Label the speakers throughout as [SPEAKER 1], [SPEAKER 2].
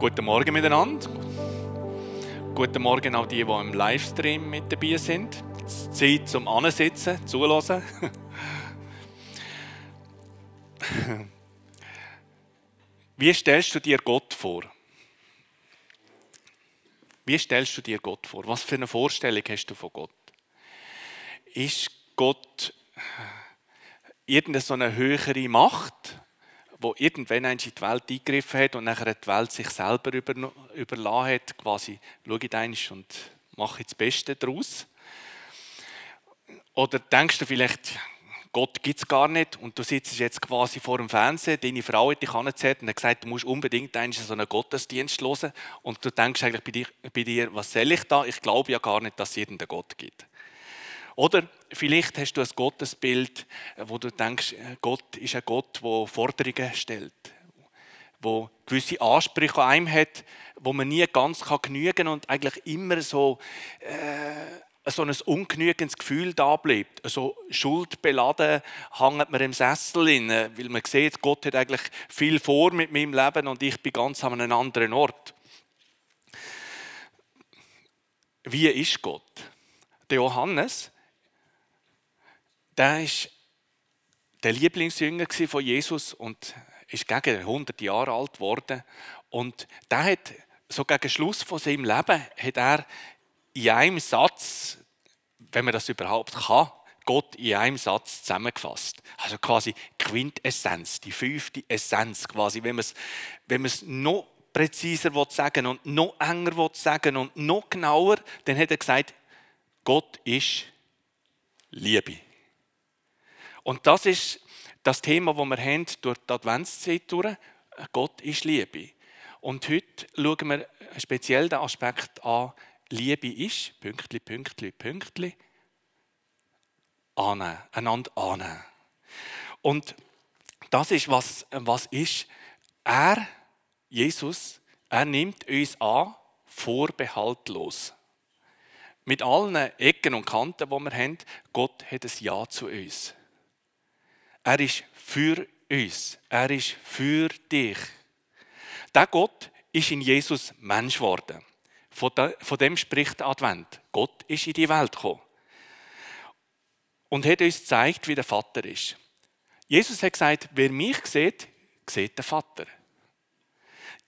[SPEAKER 1] Guten Morgen miteinander. Guten Morgen auch die, die im Livestream mit dabei sind. Zeit zum Ansitzen, zulassen. Wie stellst du dir Gott vor? Wie stellst du dir Gott vor? Was für eine Vorstellung hast du von Gott? Ist Gott irgendeine so eine höhere Macht? Wo irgendwann in die Welt eingegriffen hat und nachher die Welt sich selber über, überlassen hat, quasi, schau ich und mache das Beste daraus. Oder denkst du vielleicht, Gott gibt es gar nicht und du sitzt jetzt quasi vor dem Fernsehen, deine Frau hat dich angezählt und hat gesagt, du musst unbedingt so einen Gottesdienst hören und du denkst eigentlich bei dir, bei dir, was soll ich da? Ich glaube ja gar nicht, dass es irgendeinen Gott gibt. Oder vielleicht hast du ein Gottesbild, wo du denkst, Gott ist ein Gott, der Forderungen stellt, wo gewisse Ansprüche an einem hat, wo man nie ganz genügen kann und eigentlich immer so, äh, so ein ungenügendes Gefühl da bleibt. So schuldbeladen hängt man im Sessel in, weil man sieht, Gott hat eigentlich viel vor mit meinem Leben und ich bin ganz an einem anderen Ort. Wie ist Gott? Der Johannes der war der Lieblingsjünger von Jesus und ist gegen 100 Jahre alt geworden. Und der hat so gegen Schluss von seinem Leben hat er in einem Satz, wenn man das überhaupt kann, Gott in einem Satz zusammengefasst. Also quasi Quintessenz, die fünfte Essenz quasi, wenn man es, wenn man es noch präziser sagen und noch enger sagen und noch genauer, dann hat er gesagt, Gott ist Liebe. Und das ist das Thema, das wir haben durch die Adventszeit durch. Gott ist Liebe. Und heute schauen wir speziell den Aspekt an, Liebe ist, Pünktli, Pünktli, Pünktli, annehmen, einander annehmen. Und das ist, was, was ist. Er, Jesus, er nimmt uns an, vorbehaltlos. Mit allen Ecken und Kanten, die wir haben, Gott hat ein Ja zu uns. Er ist für uns. Er ist für dich. Der Gott ist in Jesus Mensch geworden. Von dem spricht der Advent. Gott ist in die Welt gekommen. Und hat uns gezeigt, wie der Vater ist. Jesus hat gesagt, wer mich sieht, sieht den Vater.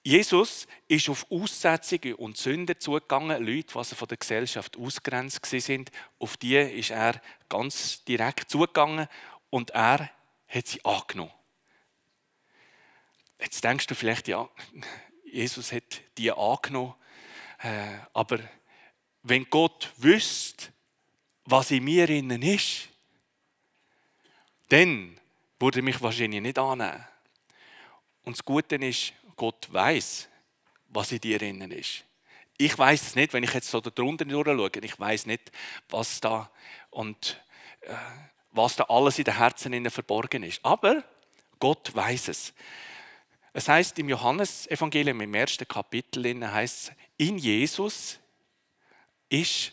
[SPEAKER 1] Jesus ist auf Aussetzungen und Sünder zugegangen, Leute, die von der Gesellschaft ausgrenzt sind. Auf die ist er ganz direkt zugegangen und er hat sie angenommen. Jetzt denkst du vielleicht, ja, Jesus hat die angenommen, äh, aber wenn Gott wüsste, was in mir innen ist, dann würde er mich wahrscheinlich nicht annehmen. Und das Gute ist, Gott weiß, was in dir innen ist. Ich weiß es nicht, wenn ich jetzt so darunter durchschaue. Ich weiß nicht, was da und äh, was da alles in den Herzen verborgen ist. Aber Gott weiß es. Es heißt im Johannesevangelium im ersten Kapitel heißt es, in Jesus ist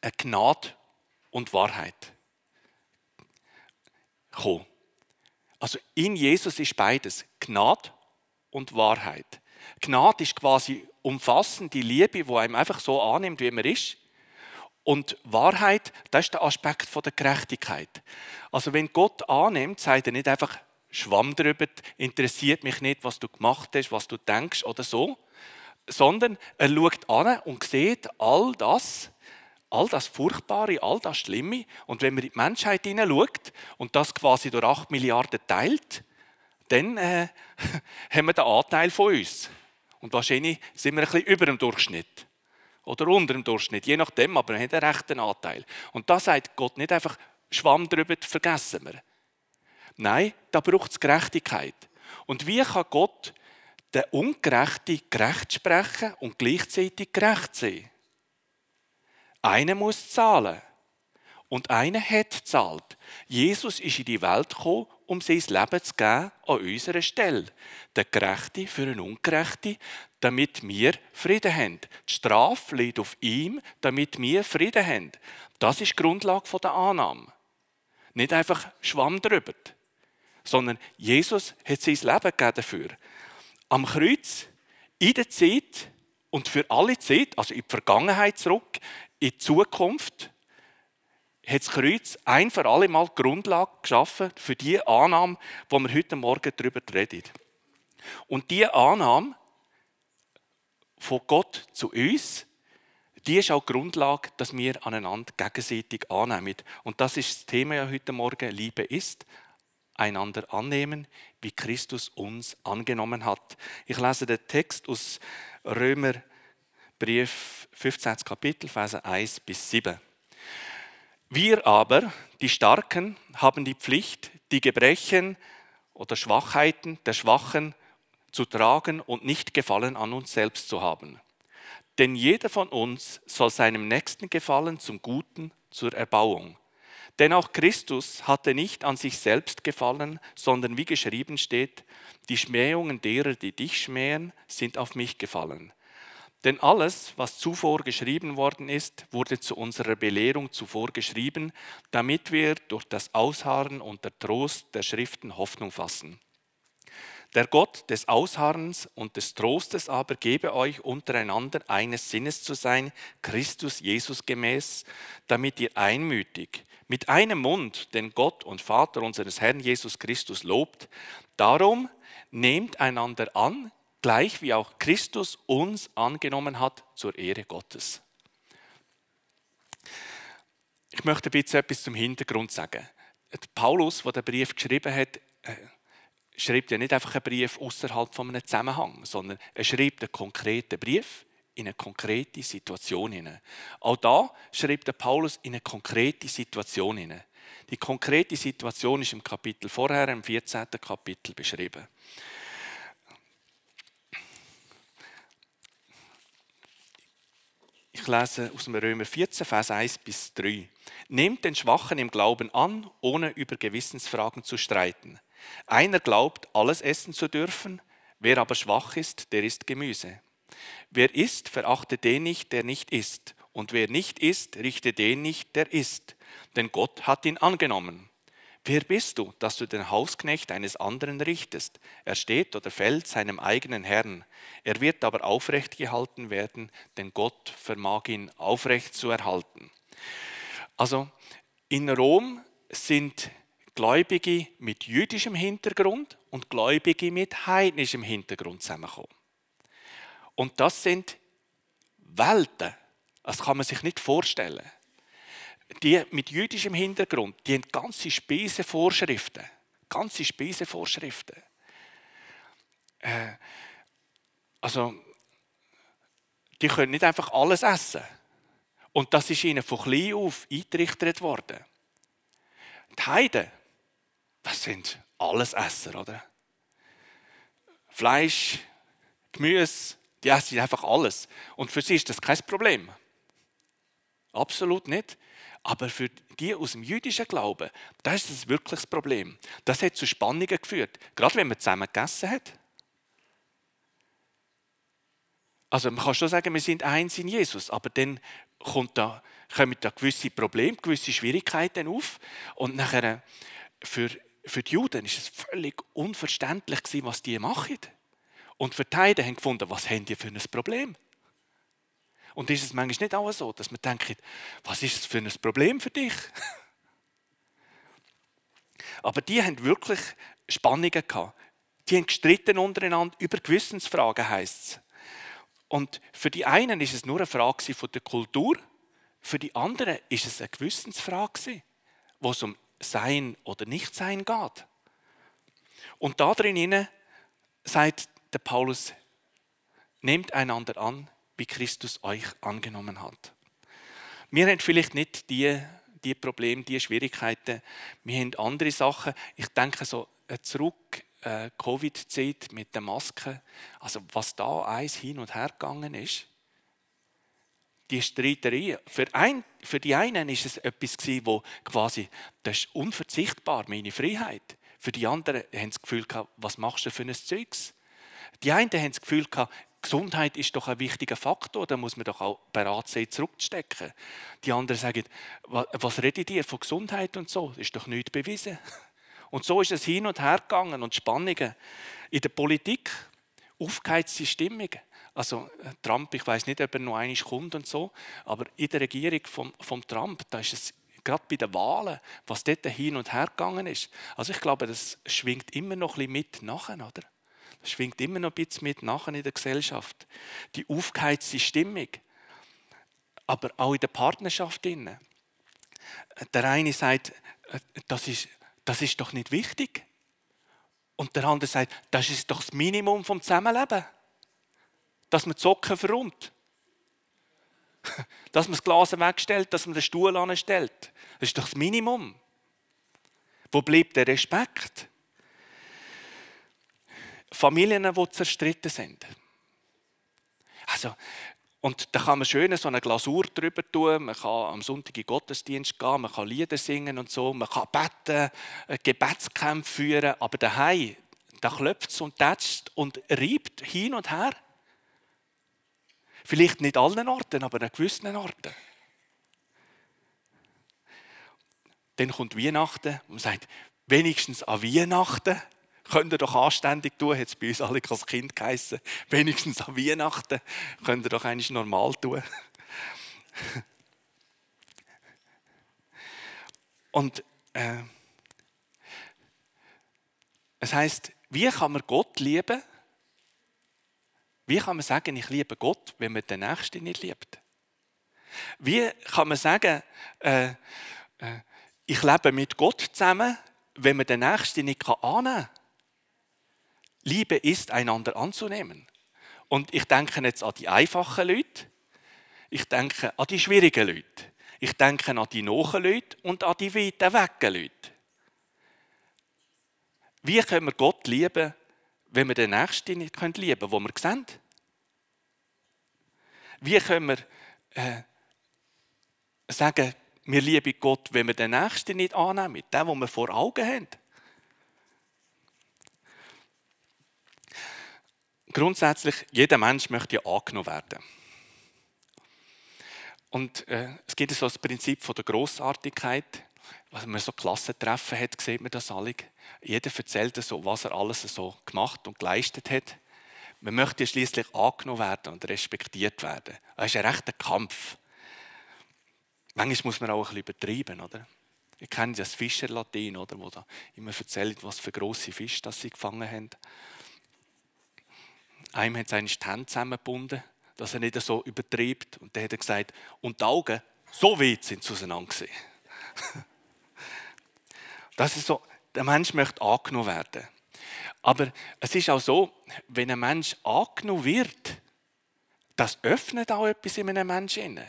[SPEAKER 1] eine Gnade und Wahrheit gekommen. Also in Jesus ist beides, Gnade und Wahrheit. Gnade ist quasi umfassend die Liebe, die einem einfach so annimmt, wie man ist. Und Wahrheit, das ist der Aspekt der Gerechtigkeit. Also wenn Gott annimmt, sagt er nicht einfach, Schwamm drüber, interessiert mich nicht, was du gemacht hast, was du denkst oder so, sondern er schaut an und sieht all das, all das Furchtbare, all das Schlimme. Und wenn man in die Menschheit hineinschaut und das quasi durch 8 Milliarden teilt, dann äh, haben wir den Anteil von uns. Und wahrscheinlich sind wir ein bisschen über dem Durchschnitt oder unter dem Durchschnitt, je nachdem, aber er hat einen rechten Anteil. Und da sagt Gott nicht einfach, Schwamm drüber, vergessen wir. Nein, da braucht es Gerechtigkeit. Und wie kann Gott den Ungerechten gerecht sprechen und gleichzeitig gerecht sein? Einer muss zahlen. Und einer hat gezahlt. Jesus ist in die Welt gekommen, um sein Leben zu geben an unserer Stelle. Der Gerechte für einen Ungerechte, damit wir Frieden haben. Die Strafe liegt auf ihm, damit wir Frieden haben. Das ist die Grundlage der Annahme. Nicht einfach Schwamm drüber, sondern Jesus hat sein Leben gegeben dafür. Am Kreuz in der Zeit und für alle Zeit, also in die Vergangenheit zurück, in die Zukunft, hat das Kreuz ein für alle Mal Grundlage geschaffen für die Annahme, wo wir heute Morgen darüber reden. Und diese Annahme von Gott zu uns, die ist auch die Grundlage, dass wir aneinander gegenseitig annehmen. Und das ist das Thema ja heute Morgen. Liebe ist, einander annehmen, wie Christus uns angenommen hat. Ich lese den Text aus Römer Brief 15. Kapitel, Verse 1 bis 7. Wir aber, die Starken, haben die Pflicht, die Gebrechen oder Schwachheiten der Schwachen zu tragen und nicht Gefallen an uns selbst zu haben. Denn jeder von uns soll seinem Nächsten gefallen zum Guten, zur Erbauung. Denn auch Christus hatte nicht an sich selbst gefallen, sondern wie geschrieben steht, die Schmähungen derer, die dich schmähen, sind auf mich gefallen. Denn alles, was zuvor geschrieben worden ist, wurde zu unserer Belehrung zuvor geschrieben, damit wir durch das Ausharren und der Trost der Schriften Hoffnung fassen. Der Gott des Ausharrens und des Trostes aber gebe euch untereinander eines Sinnes zu sein, Christus Jesus gemäß, damit ihr einmütig mit einem Mund den Gott und Vater unseres Herrn Jesus Christus lobt. Darum nehmt einander an, gleich wie auch Christus uns angenommen hat zur Ehre Gottes. Ich möchte bitte etwas zum Hintergrund sagen. Paulus, der den Brief geschrieben hat, äh, schreibt ja nicht einfach einen Brief außerhalb von einem Zusammenhang, sondern er schreibt einen konkreten Brief in eine konkrete Situation hinein. Auch da schreibt Paulus in eine konkrete Situation hinein. Die konkrete Situation ist im Kapitel vorher, im 14. Kapitel beschrieben. Ich lese aus dem Römer 14, Vers 1 bis 3. Nehmt den Schwachen im Glauben an, ohne über Gewissensfragen zu streiten. Einer glaubt, alles essen zu dürfen, wer aber schwach ist, der isst Gemüse. Wer isst, verachte den nicht, der nicht isst. Und wer nicht isst, richte den nicht, der isst. Denn Gott hat ihn angenommen. Wer bist du, dass du den Hausknecht eines anderen richtest? Er steht oder fällt seinem eigenen Herrn. Er wird aber aufrecht gehalten werden, denn Gott vermag ihn aufrecht zu erhalten. Also in Rom sind Gläubige mit jüdischem Hintergrund und Gläubige mit heidnischem Hintergrund zusammengekommen. Und das sind Welten. Das kann man sich nicht vorstellen. Die mit jüdischem Hintergrund, die haben ganze Speisevorschriften. Ganze Speisevorschriften. Äh, also, die können nicht einfach alles essen. Und das ist ihnen von klein auf eingerichtet worden. Die Heiden, das sind alles Esser, oder? Fleisch, Gemüse, die essen einfach alles. Und für sie ist das kein Problem. Absolut nicht. Aber für die aus dem jüdischen Glauben, da ist das wirklich das Problem. Das hat zu Spannungen geführt, gerade wenn man zusammen gegessen hat. Also man kann schon sagen, wir sind eins in Jesus, aber dann kommt da, kommen da gewisse Probleme, gewisse Schwierigkeiten auf und nachher für für die Juden ist es völlig unverständlich was die machen. Und für die Heiden haben gefunden, was haben die für ein Problem? Und ist es manchmal nicht auch so, dass man denkt, was ist es für ein Problem für dich? Aber die haben wirklich Spannungen gehabt. Die haben gestritten untereinander über Gewissensfragen, heisst es. Und für die einen ist es nur eine Frage von der Kultur, für die anderen ist es eine Gewissensfrage, wo es um sein oder nicht sein geht. Und da drin sagt der Paulus, nehmt einander an, wie Christus euch angenommen hat. Wir haben vielleicht nicht die, die Probleme, die Schwierigkeiten. Wir haben andere Sachen. Ich denke so äh, zurück, äh, Covid-Zeit mit den Masken. Also was da eins hin und her gegangen ist die Streiterei. Für, ein, für die einen ist es etwas wo quasi, das ist unverzichtbar, meine Freiheit. Für die anderen haben das Gefühl gehabt, was machst du für ein Zeugs? Die einen haben das Gefühl gehabt, Gesundheit ist doch ein wichtiger Faktor, da muss man doch auch bereit sein, zurückzustecken. Die anderen sagen, was redet ihr von Gesundheit und so? Das ist doch nichts bewiesen. Und so ist es hin und her gegangen und Spannungen in der Politik, aufgeheizte Stimmung. Also äh, Trump, ich weiß nicht, ob er noch einmal kommt und so, aber in der Regierung von, von Trump, da ist es gerade bei den Wahlen, was dort hin und her gegangen ist. Also ich glaube, das schwingt immer noch ein bisschen mit nachher, oder? Das schwingt immer noch ein bisschen mit nachher in der Gesellschaft. Die aufgeheizte Stimmung. Aber auch in der Partnerschaft. Der eine sagt, äh, das ist, das ist doch nicht wichtig. Und der andere sagt, das ist doch das Minimum vom Zusammenleben. Dass man die Socken verrummt. Dass man das Glas wegstellt, dass man den Stuhl anstellt. Das ist doch das Minimum. Wo bleibt der Respekt? Familien, die zerstritten sind. Also, und da kann man schön so eine Glasur drüber tun. Man kann am Sonntag in Gottesdienst gehen, man kann Lieder singen und so. Man kann beten, äh, Gebetskämpfe führen. Aber daheim, da klopft es und tätscht und reibt hin und her. Vielleicht nicht allen Orten, aber an gewissen Orten. Dann kommt Weihnachten und sagt, wenigstens an Weihnachten könnt ihr doch anständig tun, hat es bei uns alle als Kind geheißen. Wenigstens an Weihnachten könnt ihr doch eigentlich normal tun. Und äh, es heißt, wie kann man Gott lieben? Wie kann man sagen, ich liebe Gott, wenn man den Nächsten nicht liebt? Wie kann man sagen, äh, äh, ich lebe mit Gott zusammen, wenn man den Nächsten nicht annehmen kann? Liebe ist, einander anzunehmen. Und ich denke jetzt an die einfachen Leute, ich denke an die schwierigen Leute, ich denke an die nahen Leute und an die weiten wecken Leute. Wie können wir Gott lieben, wenn wir den Nächsten nicht lieben können, wo wir sehen? Wie können wir äh, sagen, wir lieben Gott, wenn wir den Nächsten nicht annehmen, den, den wir vor Augen haben? Grundsätzlich, jeder Mensch möchte ja angenommen werden. Und äh, es gibt so das Prinzip von der Grossartigkeit. Wenn man so Klassentreffen hat, sieht man das alle. Jeder erzählt so, was er alles so gemacht und geleistet hat. Man möchte ja schließlich angenommen werden und respektiert werden. Das ist ein rechter Kampf. Manchmal muss man auch ein bisschen übertreiben, oder? Ich kenne das Fischerlatin, oder, wo da immer erzählt, was für große Fische das sie gefangen haben. Einem hat seine Hände zusammengebunden, dass er nicht so übertreibt. Und dann hat er gesagt, und die Augen, so weit sind sie auseinander Das ist so, der Mensch möchte angenommen werden. Aber es ist auch so, wenn ein Mensch angenommen wird, das öffnet auch etwas in einem Menschen.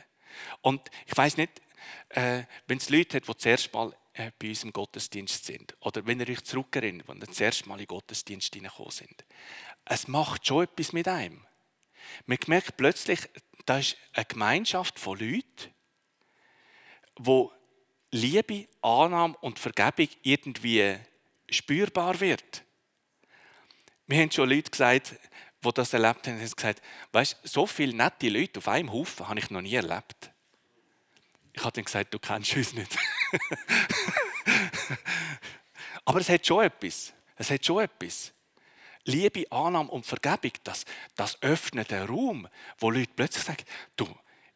[SPEAKER 1] Und ich weiß nicht, äh, wenn es Leute hat, die zuerst mal äh, bei uns im Gottesdienst sind, oder wenn ihr euch zurückerinnert, wenn ihr zuerst mal in den Gottesdienst hineingekommen sind, es macht schon etwas mit einem. Man merkt plötzlich, da ist eine Gemeinschaft von Leuten, wo Liebe, Annahme und Vergebung irgendwie spürbar wird. Wir haben schon Leute gesagt, die das erlebt haben, haben gesagt, weißt, so viele nette Leute auf einem Haufen habe ich noch nie erlebt. Ich habe dann gesagt, du kennst uns nicht. Aber es hat schon etwas. Es hat schon etwas. Liebe, Annahme und Vergebung, das, das öffnet den Raum, wo Leute plötzlich sagen, du,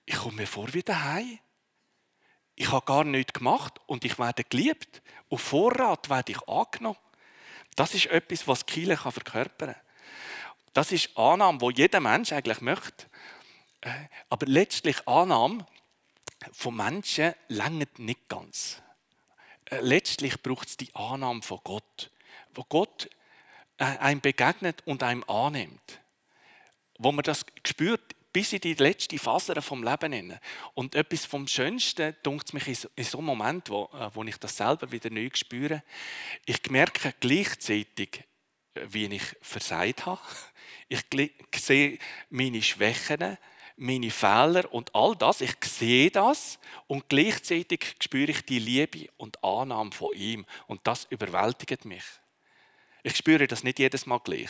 [SPEAKER 1] ich komme mir vor wie daheim. Ich habe gar nichts gemacht und ich werde geliebt. Auf Vorrat werde ich angenommen. Das ist etwas, was Kiel verkörpern kann. Das ist Annahme, wo jeder Mensch eigentlich möchte. Äh, aber letztlich Annahme von Menschen längert nicht ganz. Äh, letztlich braucht es die Annahme von Gott, wo Gott äh, einem begegnet und einem annimmt. Wo man das spürt, bis in die letzte Faser vom Leben hinein. Und etwas vom Schönsten, dunkt mich in so, einem Moment, wo, äh, wo ich das selber wieder neu spüre. Ich merke gleichzeitig, äh, wie ich versagt habe. Ich sehe meine Schwächen, meine Fehler und all das. Ich sehe das und gleichzeitig spüre ich die Liebe und Annahme von ihm. Und das überwältigt mich. Ich spüre das nicht jedes Mal gleich.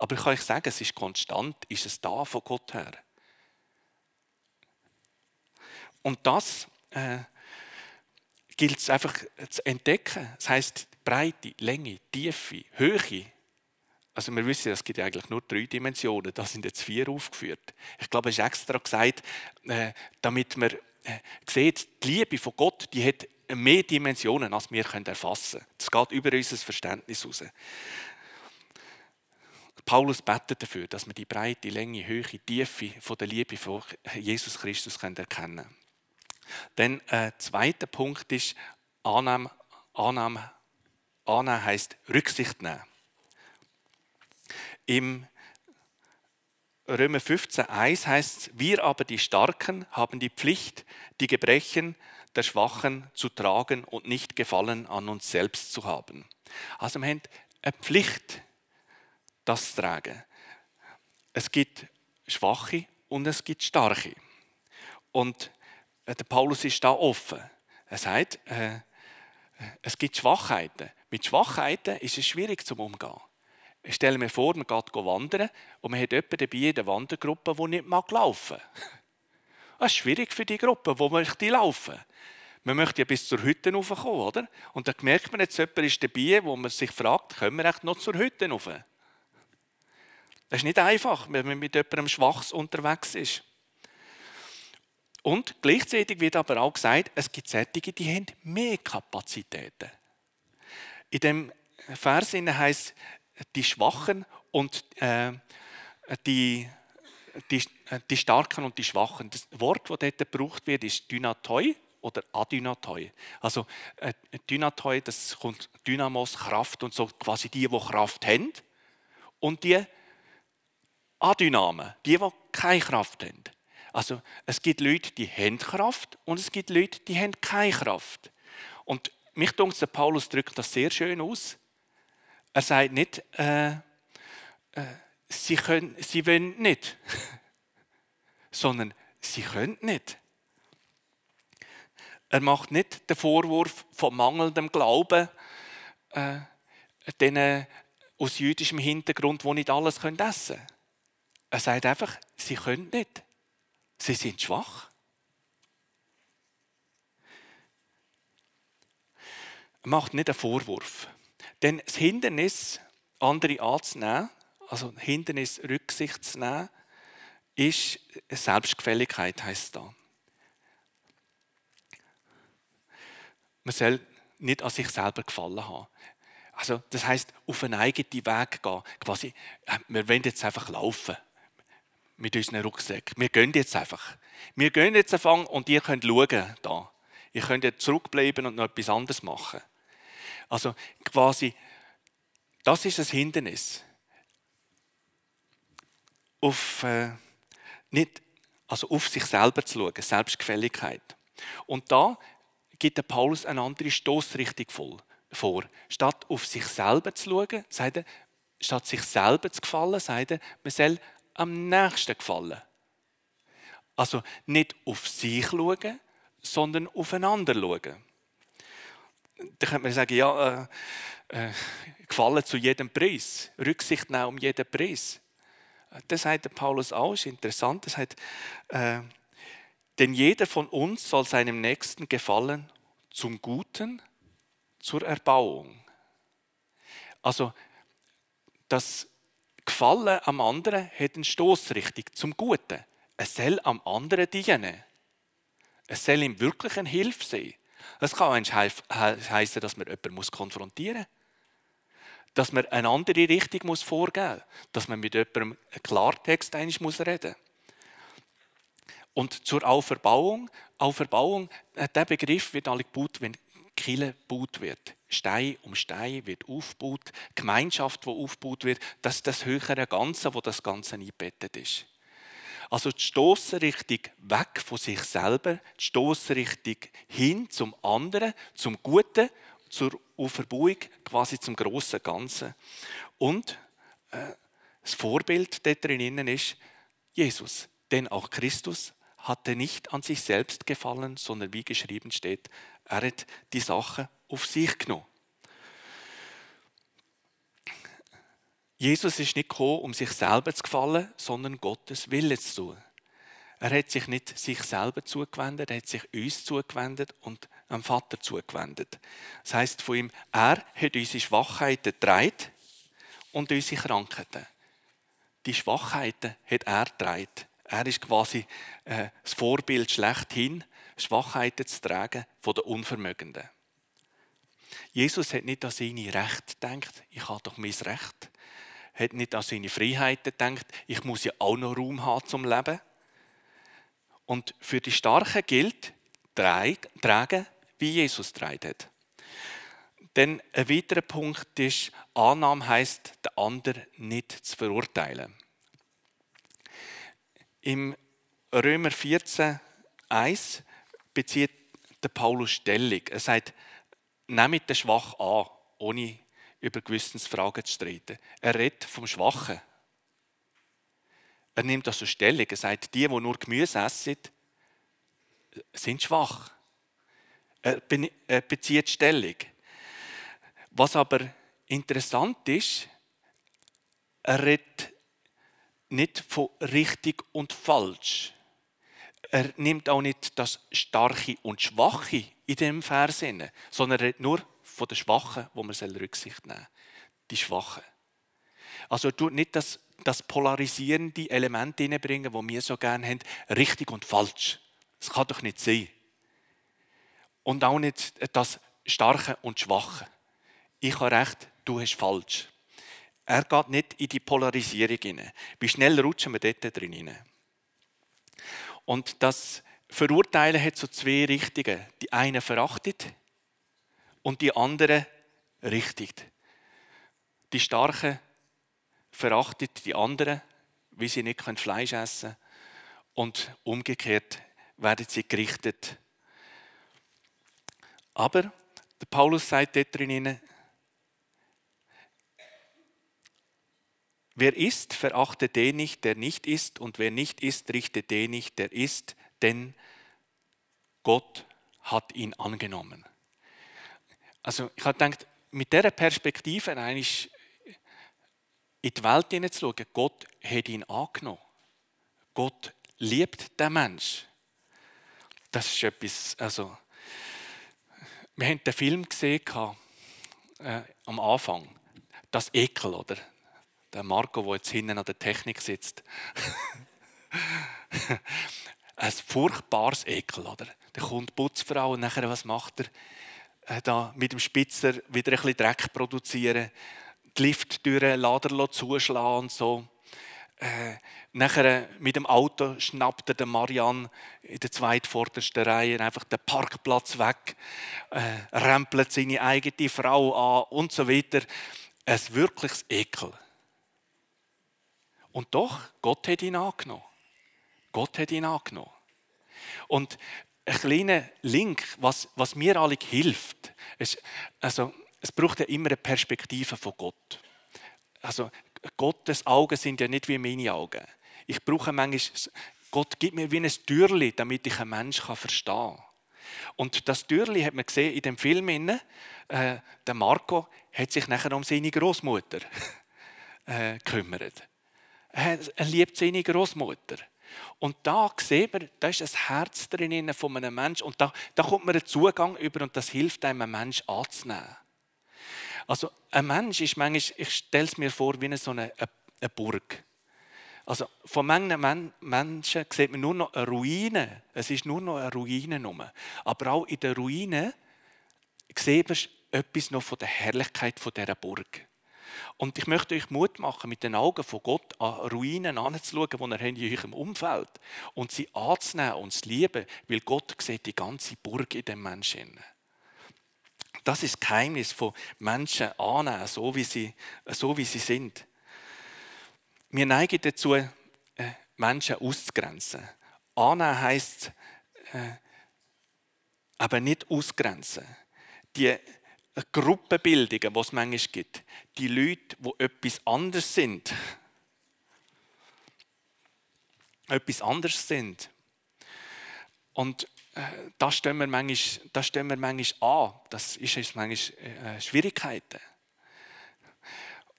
[SPEAKER 1] Aber ich kann euch sagen, es ist konstant, ist es da von Gott her. Und das äh, gilt es einfach zu entdecken. Das heißt Breite, Länge, Tiefe, Höhe, also wir wissen, es gibt eigentlich nur drei Dimensionen, da sind jetzt vier aufgeführt. Ich glaube, es ist extra gesagt, äh, damit man äh, sieht, die Liebe von Gott, die hat mehr Dimensionen, als wir erfassen können. Das geht über unser Verständnis hinaus. Paulus betet dafür, dass wir die breite, Länge, Höhe, Tiefe von der Liebe von Jesus Christus erkennen können. Dann äh, zweiter Punkt ist Annahme. Annahme, Annahme heißt Rücksicht nehmen. Im Römer 15,1 heißt es, wir aber die Starken haben die Pflicht, die Gebrechen der Schwachen zu tragen und nicht Gefallen an uns selbst zu haben. Also wir haben eine Pflicht, das zu tragen. Es gibt Schwache und es gibt Starke. Und äh, der Paulus ist da offen. Er sagt, äh, es gibt Schwachheiten. Mit Schwachheiten ist es schwierig zum Umgehen. Ich stelle mir vor, man geht wandern und man hat jemanden dabei in der Wandergruppe, der nicht laufen mag. Das ist schwierig für die Gruppe, wo möchte laufen. Man möchte ja bis zur Hütte raufkommen, oder? Und dann merkt man jetzt, jemand ist dabei, wo man sich fragt, können wir echt noch zur Hütte rauf? Das ist nicht einfach, wenn man mit jemandem Schwachs unterwegs ist. Und gleichzeitig wird aber auch gesagt, es gibt Sättige, die haben mehr Kapazitäten. In dem Vers heißt die Schwachen und äh, die, die, die Starken und die Schwachen. Das Wort, das dort gebraucht wird, ist Dynatoi oder Adynatoi. Also äh, Dynatoi, das kommt Dynamos, Kraft und so, quasi die, die Kraft haben. Und die Adynamen, die, die keine Kraft haben. Also es gibt Leute, die haben Kraft und es gibt Leute, die haben keine Kraft. Und mich denkt, der Paulus drückt das sehr schön aus. Er sagt nicht, äh, äh, sie, können, sie wollen nicht, sondern sie können nicht. Er macht nicht den Vorwurf von mangelndem Glauben äh, denen aus jüdischem Hintergrund, die nicht alles essen können. Er sagt einfach, sie können nicht. Sie sind schwach. Er macht nicht einen Vorwurf. Denn das Hindernis, andere anzunehmen, also Hindernis Rücksicht zu nehmen, ist Selbstgefälligkeit, heißt da. Man soll nicht an sich selber gefallen haben. Also, das heißt, auf einen eigenen Weg gehen. Quasi, äh, wir wollen jetzt einfach laufen mit unseren Rucksäcken. Wir gehen jetzt einfach. Wir gehen jetzt anfangen und ihr könnt schauen da. Ihr könnt jetzt zurückbleiben und noch etwas anderes machen. Also quasi, das ist das Hindernis. Auf, äh, nicht, also auf sich selber zu schauen, Selbstgefälligkeit. Und da gibt der Paulus eine andere Stoßrichtung vor. Statt auf sich selber zu schauen, sagt er, statt sich selber zu gefallen, sagt er, man soll am nächsten gefallen. Also nicht auf sich schauen, sondern aufeinander schauen. Da könnte man sagen, ja, äh, äh, gefallen zu jedem Preis, Rücksicht nehmen um jeden Preis. Das sagt Paulus auch, ist interessant. Das heißt, äh, denn jeder von uns soll seinem Nächsten gefallen zum Guten, zur Erbauung. Also das Gefallen am anderen hat eine Stoßrichtung zum Guten. Es soll am anderen dienen. Es soll ihm wirklich eine Hilfe sein. Das kann heißen, dass man jemanden konfrontieren muss. Dass man eine andere Richtung vorgeben muss. Dass man mit jemandem einen Klartext reden muss. Und zur Auferbauung, Auferbauung, äh, der Begriff wird alle gebaut, wenn Kille gebaut wird. Stein um Stein wird aufgebaut, Gemeinschaft, die aufgebaut wird, das ist das höhere Ganze, wo das Ganze eingebettet ist. Also die Stoßrichtung weg von sich selber, die Stoßrichtung hin zum anderen, zum Guten, zur Auferbauung, quasi zum grossen Ganzen. Und äh, das Vorbild da drinnen ist Jesus. Denn auch Christus hatte nicht an sich selbst gefallen, sondern wie geschrieben steht, er hat die Sache auf sich genommen. Jesus ist nicht gekommen, um sich selber zu gefallen, sondern Gottes Wille zu tun. Er hat sich nicht sich selber zugewendet, er hat sich uns zugewendet und am Vater zugewendet. Das heißt von ihm, er hat unsere Schwachheiten getragen und unsere Krankheiten. Die Schwachheiten hat er getragen. Er ist quasi äh, das Vorbild schlechthin, Schwachheiten zu tragen von den Unvermögenden. Jesus hat nicht an seine Rechte gedacht, ich habe doch mein Recht. Er hat nicht an seine Freiheiten gedacht, ich muss ja auch noch Raum haben zum Leben. Und für die Starken gilt, tragen, wie Jesus tragen hat. Denn ein weiterer Punkt ist, Annahme heißt, den anderen nicht zu verurteilen. Im Römer 14, 1 bezieht der Paulus Stellung. Er sagt, nehmt den Schwach an, ohne über Gewissensfragen zu streiten. Er redet vom Schwachen. Er nimmt also Stellung. Er sagt, die, die nur Gemüse essen, sind schwach. Er bezieht Stellung. Was aber interessant ist, er redet nicht von richtig und falsch. Er nimmt auch nicht das Starke und Schwache in dem Vers, sondern er redet nur von den Schwachen, wo man Rücksicht nehmen soll. Die Schwachen. Also er tut nicht das, das polarisierende Element hineinbringen, das wir so gerne haben, richtig und falsch. Das kann doch nicht sein. Und auch nicht das Starke und Schwache ich habe recht, du hast falsch. Er geht nicht in die Polarisierung hinein. Wie schnell rutschen wir dort drin hinein. Und das Verurteilen hat so zwei Richtungen. Die eine verachtet und die andere richtigt. Die Starken verachtet die anderen, wie sie nicht Fleisch essen können. Und umgekehrt werden sie gerichtet. Aber der Paulus sagt dort drin, Wer isst, verachte den nicht, der nicht isst, und wer nicht isst, richte den nicht, der isst, denn Gott hat ihn angenommen. Also ich habe gedacht, mit dieser Perspektive eigentlich in die Welt hineinzuschauen, Gott hat ihn angenommen. Gott liebt den Mensch. Das ist etwas, also wir haben den Film gesehen äh, am Anfang, das Ekel, oder? Der Marco, der jetzt hinten an der Technik sitzt. ein furchtbares Ekel, oder? Da kommt die Putzfrau und nachher, was macht er? Äh, da mit dem Spitzer wieder ein bisschen Dreck produzieren, die Lifttüren Lader zuschlagen und so. Äh, nachher mit dem Auto schnappt er den Marianne in der zweitvordersten Reihe einfach den Parkplatz weg, äh, rempelt seine eigene Frau an und so weiter. Ein wirkliches Ekel. Und doch, Gott hat ihn angenommen. Gott hat ihn angenommen. Und ein kleiner Link, was, was mir alle hilft, ist, also, es braucht ja immer eine Perspektive von Gott. Also, Gottes Augen sind ja nicht wie meine Augen. Ich brauche manchmal, Gott gibt mir wie ein Türli, damit ich einen Menschen verstehen kann. Und das Türli hat man gesehen in dem Film, äh, der Marco hat sich nachher um seine Großmutter äh, gekümmert. Er liebt seine Großmutter. Und da sieht man, da ist ein Herz drin von einem Menschen. Und da, da kommt man einen Zugang über und das hilft einem, einen Menschen anzunehmen. Also ein Mensch ist manchmal, ich stelle es mir vor, wie so eine, eine Burg. Also von manchen Menschen sieht man nur noch eine Ruine. Es ist nur noch eine Ruine. Rum. Aber auch in der Ruine sieht man etwas noch von der Herrlichkeit dieser Burg. Und ich möchte euch Mut machen, mit den Augen von Gott an Ruinen anzuschauen, die er in eurem Umfeld hat. Und sie anzunehmen und zu lieben, weil Gott sieht die ganze Burg in dem Menschen. Das ist das Geheimnis von Menschen annehmen, so wie sie, so wie sie sind. Wir neigen dazu, äh, Menschen auszugrenzen. Annehmen heisst äh, aber nicht ausgrenzen. Die Gruppenbildungen, die es manchmal gibt. Die Leute, die etwas anderes sind. Etwas anderes sind. Und äh, das stellen wir manchmal, das stellen wir manchmal an. Das ist es manchmal äh, Schwierigkeiten.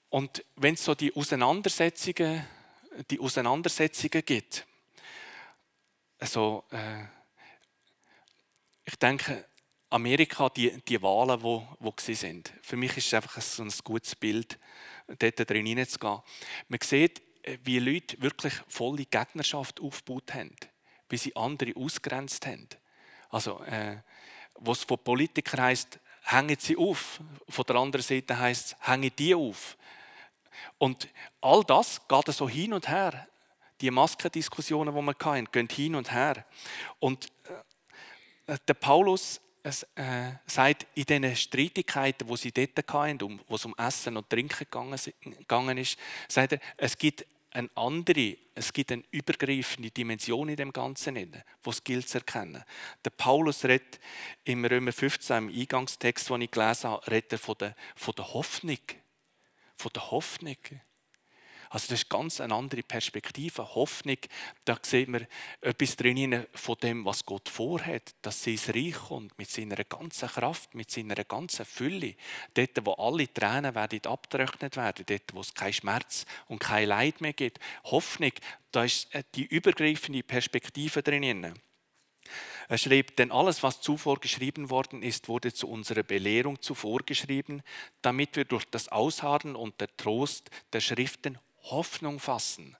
[SPEAKER 1] Und wenn es so die Auseinandersetzungen, die Auseinandersetzungen gibt, also, äh, ich denke, Amerika, die, die Wahlen, die wo, wo sind. Für mich ist es einfach so ein gutes Bild, dort drin hineinzugehen. Man sieht, wie Leute wirklich volle Gegnerschaft aufgebaut haben, wie sie andere ausgrenzt haben. Also, äh, was von Politikern heisst, hängen sie auf. Von der anderen Seite heisst es, hängen die auf. Und all das geht so hin und her. Die Maskendiskussionen, die wir hatten, gehen hin und her. Und äh, der Paulus äh, sagt, in diesen Streitigkeiten, die sie dort hatten, um, wo es um Essen und Trinken gegangen ist, sagt er, es gibt eine andere, es gibt eine übergreifende Dimension in dem Ganzen, die es gilt zu erkennen. Der Paulus redet im Römer 15, im Eingangstext, den ich gelesen habe, redet er von der, von der Hoffnung. Von der Hoffnung. Also das ist ganz eine andere Perspektive. Hoffnung, da sieht man etwas drin von dem, was Gott vorhat, dass sein Reich kommt mit seiner ganzen Kraft, mit seiner ganzen Fülle. Dort, wo alle Tränen werden abgetrocknet werden, dort, wo es keinen Schmerz und kein Leid mehr gibt. Hoffnung, da ist die übergreifende Perspektive drin. Er schreibt, denn alles, was zuvor geschrieben worden ist, wurde zu unserer Belehrung zuvor geschrieben, damit wir durch das Ausharren und der Trost der Schriften Hoffnung fassen.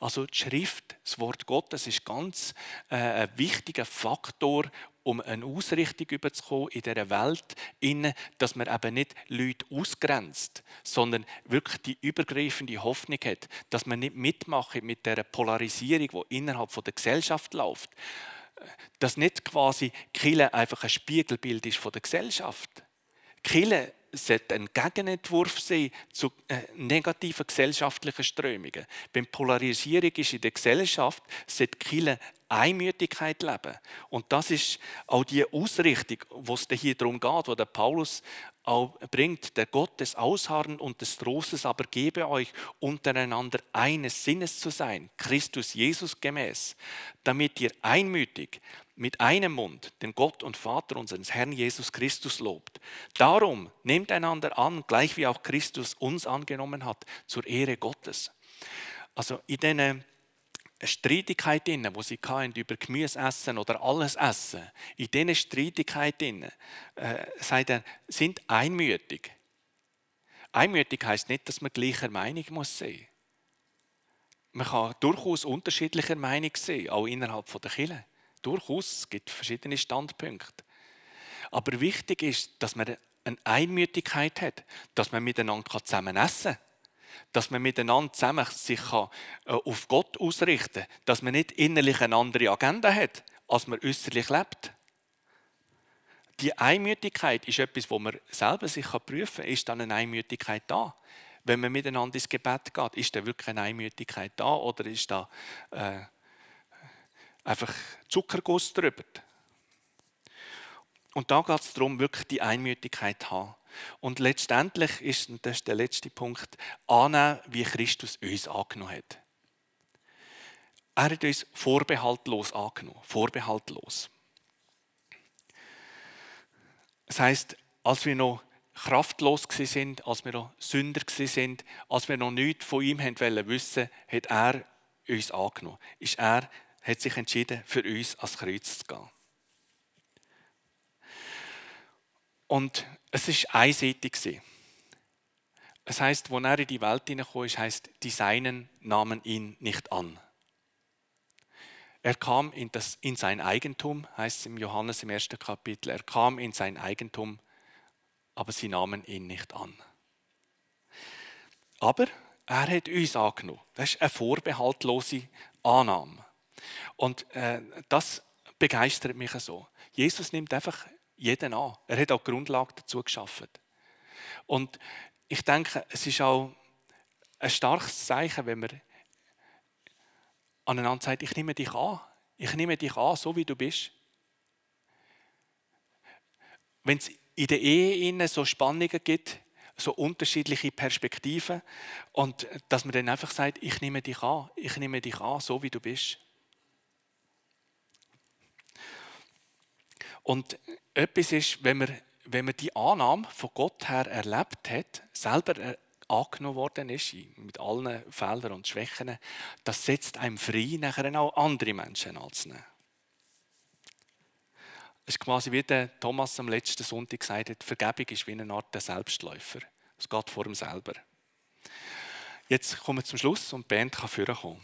[SPEAKER 1] Also die Schrift, das Wort Gottes ist ganz äh, ein wichtiger Faktor, um eine Ausrichtung überzukommen in dieser Welt, dass man eben nicht Leute ausgrenzt, sondern wirklich die übergreifende Hoffnung hat, dass man nicht mitmacht mit der Polarisierung, die innerhalb der Gesellschaft läuft. Dass nicht quasi Kille einfach ein Spiegelbild ist von der Gesellschaft. Kille sollte ein Gegenentwurf sein zu äh, negativen gesellschaftlichen Strömungen. Wenn Polarisierung ist in der Gesellschaft, sollte Kirche Einmütigkeit leben. Und das ist auch die Ausrichtung, wo es hier darum geht, wo der Paulus auch bringt, der Gott des Ausharren und des Trostes aber gebe euch untereinander eines Sinnes zu sein, Christus Jesus gemäß, damit ihr einmütig mit einem Mund den Gott und Vater unseres Herrn Jesus Christus lobt. Darum nehmt einander an, gleich wie auch Christus uns angenommen hat, zur Ehre Gottes. Also in diesen Streitigkeiten, wo sie hatten, über Gemüse essen oder alles essen, in diesen Streitigkeiten, äh, sagt er, sind einmütig. Einmütig heißt nicht, dass man gleicher Meinung muss sein. Man kann durchaus unterschiedlicher Meinung sein, auch innerhalb der Kirche. Durchaus, es gibt verschiedene Standpunkte. Aber wichtig ist, dass man eine Einmütigkeit hat, dass man miteinander zusammen essen kann, dass man miteinander zusammen sich äh, auf Gott ausrichten kann, dass man nicht innerlich eine andere Agenda hat, als man äußerlich lebt. Die Einmütigkeit ist etwas, wo man selber sich prüfen kann, ist dann eine Einmütigkeit da? Wenn man miteinander ins Gebet geht, ist da wirklich eine Einmütigkeit da oder ist da äh, einfach Zuckerguss drüber. Und da geht es darum, wirklich die Einmütigkeit zu haben. Und letztendlich ist, und das ist der letzte Punkt, annehmen, wie Christus uns angenommen hat. Er hat uns vorbehaltlos angenommen. Vorbehaltlos. Das heißt, als wir noch kraftlos sind, als wir noch Sünder sind, als wir noch nichts von ihm wissen wollten, hat er uns angenommen. Ist er hat sich entschieden, für uns ans Kreuz zu gehen. Und es ist einseitig. Es heißt, wo er in die Welt hineinkam, ist, heißt, die Seinen nahmen ihn nicht an. Er kam in, das, in sein Eigentum, heißt es im Johannes im ersten Kapitel. Er kam in sein Eigentum, aber sie nahmen ihn nicht an. Aber er hat uns angenommen. Das ist eine vorbehaltlose Annahme. Und äh, das begeistert mich so. Jesus nimmt einfach jeden an. Er hat auch die Grundlage dazu geschaffen. Und ich denke, es ist auch ein starkes Zeichen, wenn man aneinander sagt, ich nehme dich an. Ich nehme dich an, so wie du bist. Wenn es in der Ehe so Spannungen gibt, so unterschiedliche Perspektiven und dass man dann einfach sagt, ich nehme dich an, ich nehme dich an, so wie du bist. Und etwas ist, wenn man, wenn man die Annahme von Gott her erlebt hat, selber äh, angenommen worden ist, mit allen Fehlern und Schwächen, das setzt einem frei, nachher auch andere Menschen anzunehmen. Es ist quasi wie der Thomas am letzten Sonntag gesagt hat, Vergebung ist wie eine Art der Selbstläufer. Es geht vor ihm selber. Jetzt kommen wir zum Schluss und die Band kann vorkommen.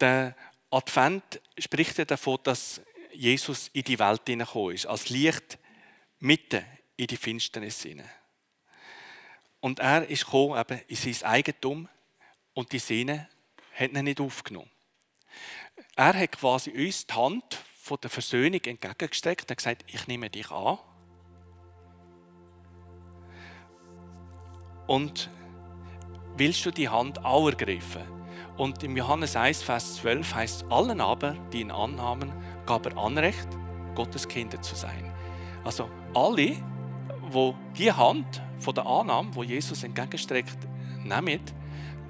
[SPEAKER 1] Der Advent spricht ja davon, dass Jesus in die Welt hineingekommen ist, als Licht mitten in die Finsternis hinein. Und er ist gekommen, eben in sein Eigentum und die Sehne hat ihn nicht aufgenommen. Er hat quasi uns die Hand von der Versöhnung entgegengestreckt und gesagt, ich nehme dich an. Und willst du die Hand auch ergreifen? Und im Johannes 1, Vers 12 heißt es, allen aber, die ihn annahmen, gab er Anrecht, Gottes Kinder zu sein. Also alle, wo die Hand von der Annahme, wo Jesus entgegenstreckt, nehmen,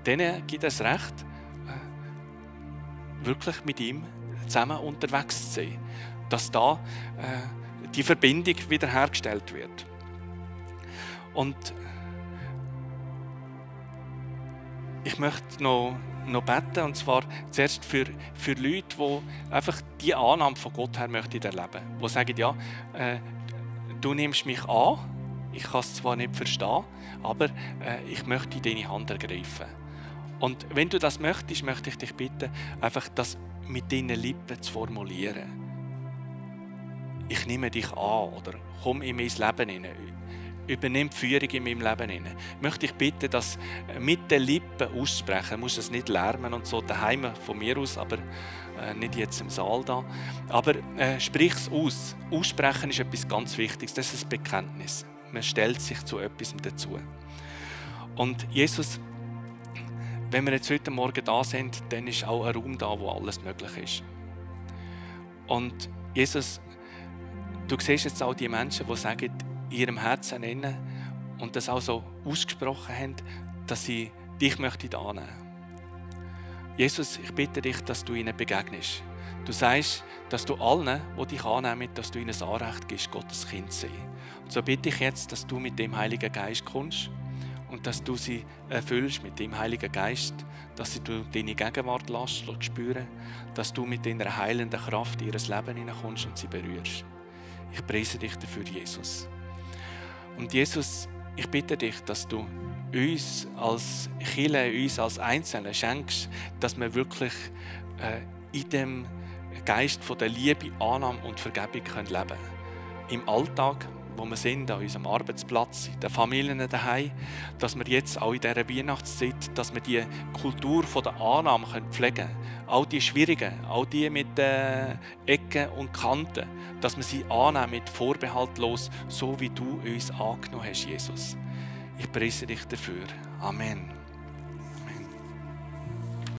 [SPEAKER 1] denen gibt es Recht, äh, wirklich mit ihm zusammen unterwegs zu sein. Dass da äh, die Verbindung wiederhergestellt wird. Und ich möchte noch, noch beten, und zwar zuerst für, für Leute, die einfach die Annahme von Gott her möchten erleben. Die sagen, ja, äh, du nimmst mich an, ich kann es zwar nicht verstehen, aber äh, ich möchte deine Hand ergreifen. Und wenn du das möchtest, möchte ich dich bitten, einfach das mit deinen Lippen zu formulieren. Ich nehme dich an oder komm in mein Leben hinein. Übernimm die Führung in meinem Leben hinein. Möchte ich bitten, das mit den Lippen aussprechen. Du musst es nicht lärmen und so daheim von mir aus, aber äh, nicht jetzt im Saal da. Aber äh, sprich es aus. Aussprechen ist etwas ganz Wichtiges. Das ist ein Bekenntnis. Man stellt sich zu etwas dazu. Und Jesus, wenn wir jetzt heute Morgen da sind, dann ist auch ein Raum da, wo alles möglich ist. Und Jesus, du siehst jetzt auch die Menschen, die sagen, in ihrem Herzen innen und das auch so ausgesprochen haben, dass sie dich möchten annehmen. Jesus, ich bitte dich, dass du ihnen begegnest. Du sagst, dass du allen, die dich annehmen, dass du ihnen das Anrecht gibst, Gottes Kind zu sein. Und so bitte ich jetzt, dass du mit dem Heiligen Geist kommst und dass du sie erfüllst mit dem Heiligen Geist, dass sie du deine Gegenwart lässt, spüren, dass du mit deiner heilenden Kraft in ihr Leben hineinkommst und sie berührst. Ich preise dich dafür, Jesus. Und Jesus, ich bitte dich, dass du uns als Chile, uns als Einzelne schenkst, dass wir wirklich äh, in dem Geist von der Liebe, Annahme und Vergebung können leben können. Im Alltag, wo wir sind, an unserem Arbeitsplatz, in den Familien daheim, dass wir jetzt auch in dieser Weihnachtszeit, dass wir die Kultur der Annahme pflegen können. Auch die schwierigen, auch die mit den Ecken und Kanten, dass wir sie annehmen mit vorbehaltlos, so wie du uns angenommen hast, Jesus. Ich preise dich dafür. Amen.